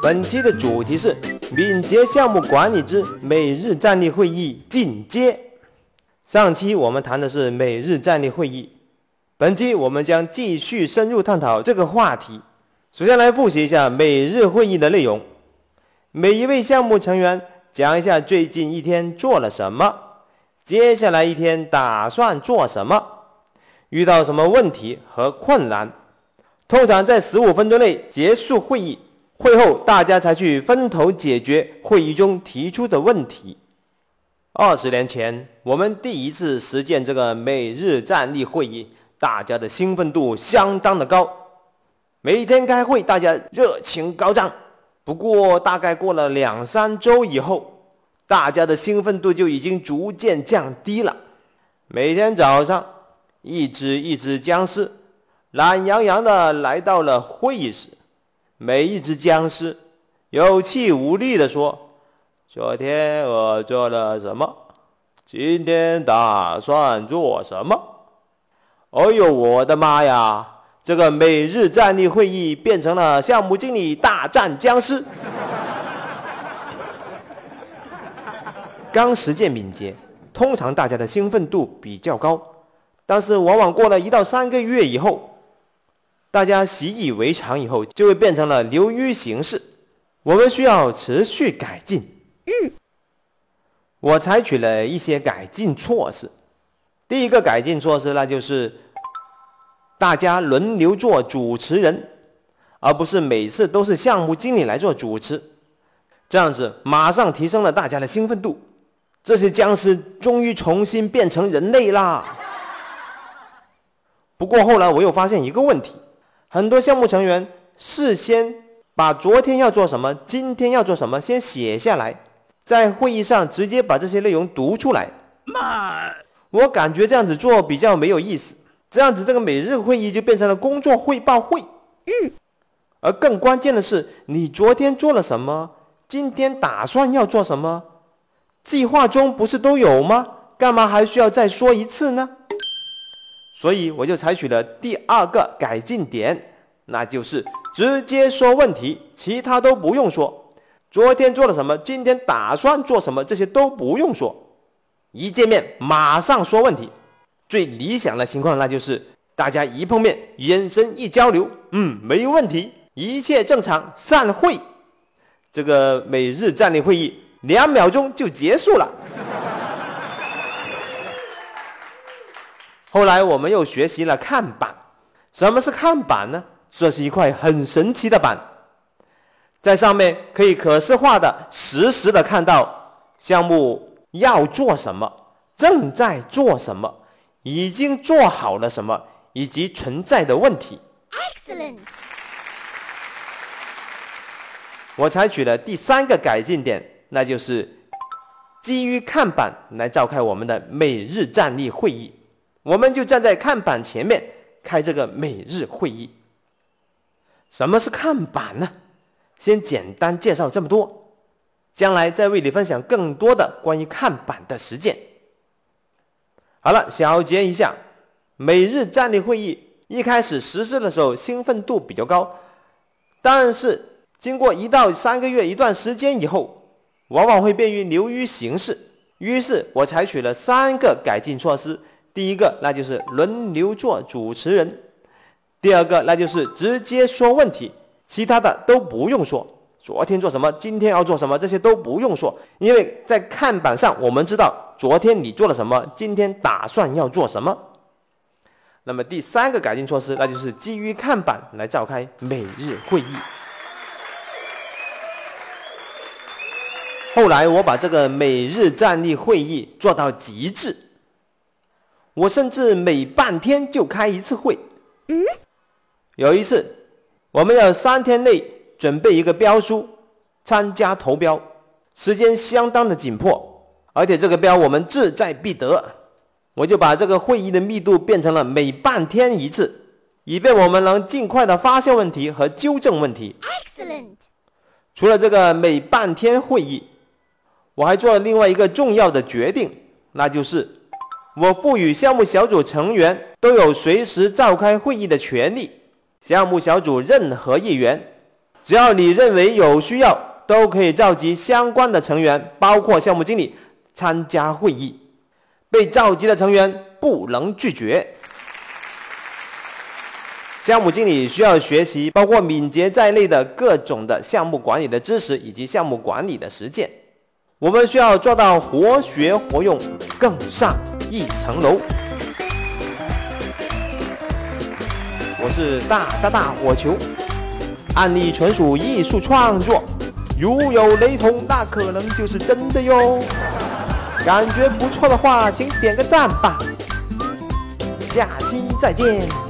本期的主题是敏捷项目管理之每日站立会议进阶。上期我们谈的是每日站立会议，本期我们将继续深入探讨这个话题。首先来复习一下每日会议的内容，每一位项目成员讲一下最近一天做了什么，接下来一天打算做什么，遇到什么问题和困难。通常在十五分钟内结束会议，会后大家才去分头解决会议中提出的问题。二十年前，我们第一次实践这个每日站立会议，大家的兴奋度相当的高。每天开会，大家热情高涨。不过，大概过了两三周以后，大家的兴奋度就已经逐渐降低了。每天早上，一只一只僵尸懒洋洋的来到了会议室，每一只僵尸有气无力地说。昨天我做了什么？今天打算做什么？哎呦，我的妈呀！这个每日站立会议变成了项目经理大战僵尸。刚实践敏捷，通常大家的兴奋度比较高，但是往往过了一到三个月以后，大家习以为常以后，就会变成了流于形式。我们需要持续改进。嗯，我采取了一些改进措施。第一个改进措施，那就是大家轮流做主持人，而不是每次都是项目经理来做主持。这样子马上提升了大家的兴奋度。这些僵尸终于重新变成人类啦！不过后来我又发现一个问题：很多项目成员事先把昨天要做什么、今天要做什么先写下来。在会议上直接把这些内容读出来，妈，我感觉这样子做比较没有意思。这样子这个每日会议就变成了工作汇报会。嗯，而更关键的是，你昨天做了什么？今天打算要做什么？计划中不是都有吗？干嘛还需要再说一次呢？所以我就采取了第二个改进点，那就是直接说问题，其他都不用说。昨天做了什么？今天打算做什么？这些都不用说，一见面马上说问题。最理想的情况，那就是大家一碰面，眼神一交流，嗯，没问题，一切正常，散会。这个每日战略会议两秒钟就结束了。后来我们又学习了看板。什么是看板呢？这是一块很神奇的板。在上面可以可视化的、实时的看到项目要做什么、正在做什么、已经做好了什么以及存在的问题。Excellent。我采取了第三个改进点，那就是基于看板来召开我们的每日站立会议。我们就站在看板前面开这个每日会议。什么是看板呢？先简单介绍这么多，将来再为你分享更多的关于看板的实践。好了，小结一下，每日站立会议一开始实施的时候兴奋度比较高，但是经过一到三个月一段时间以后，往往会变于流于形式。于是我采取了三个改进措施：第一个，那就是轮流做主持人；第二个，那就是直接说问题。其他的都不用说，昨天做什么，今天要做什么，这些都不用说，因为在看板上我们知道昨天你做了什么，今天打算要做什么。那么第三个改进措施，那就是基于看板来召开每日会议。后来我把这个每日站立会议做到极致，我甚至每半天就开一次会。嗯，有一次。我们要三天内准备一个标书，参加投标，时间相当的紧迫，而且这个标我们志在必得，我就把这个会议的密度变成了每半天一次，以便我们能尽快的发现问题和纠正问题。Excellent。除了这个每半天会议，我还做了另外一个重要的决定，那就是我赋予项目小组成员都有随时召开会议的权利。项目小组任何一员，只要你认为有需要，都可以召集相关的成员，包括项目经理参加会议。被召集的成员不能拒绝。项目经理需要学习包括敏捷在内的各种的项目管理的知识以及项目管理的实践。我们需要做到活学活用，更上一层楼。我是大大大火球，案例纯属艺术创作，如有雷同，那可能就是真的哟。感觉不错的话，请点个赞吧。下期再见。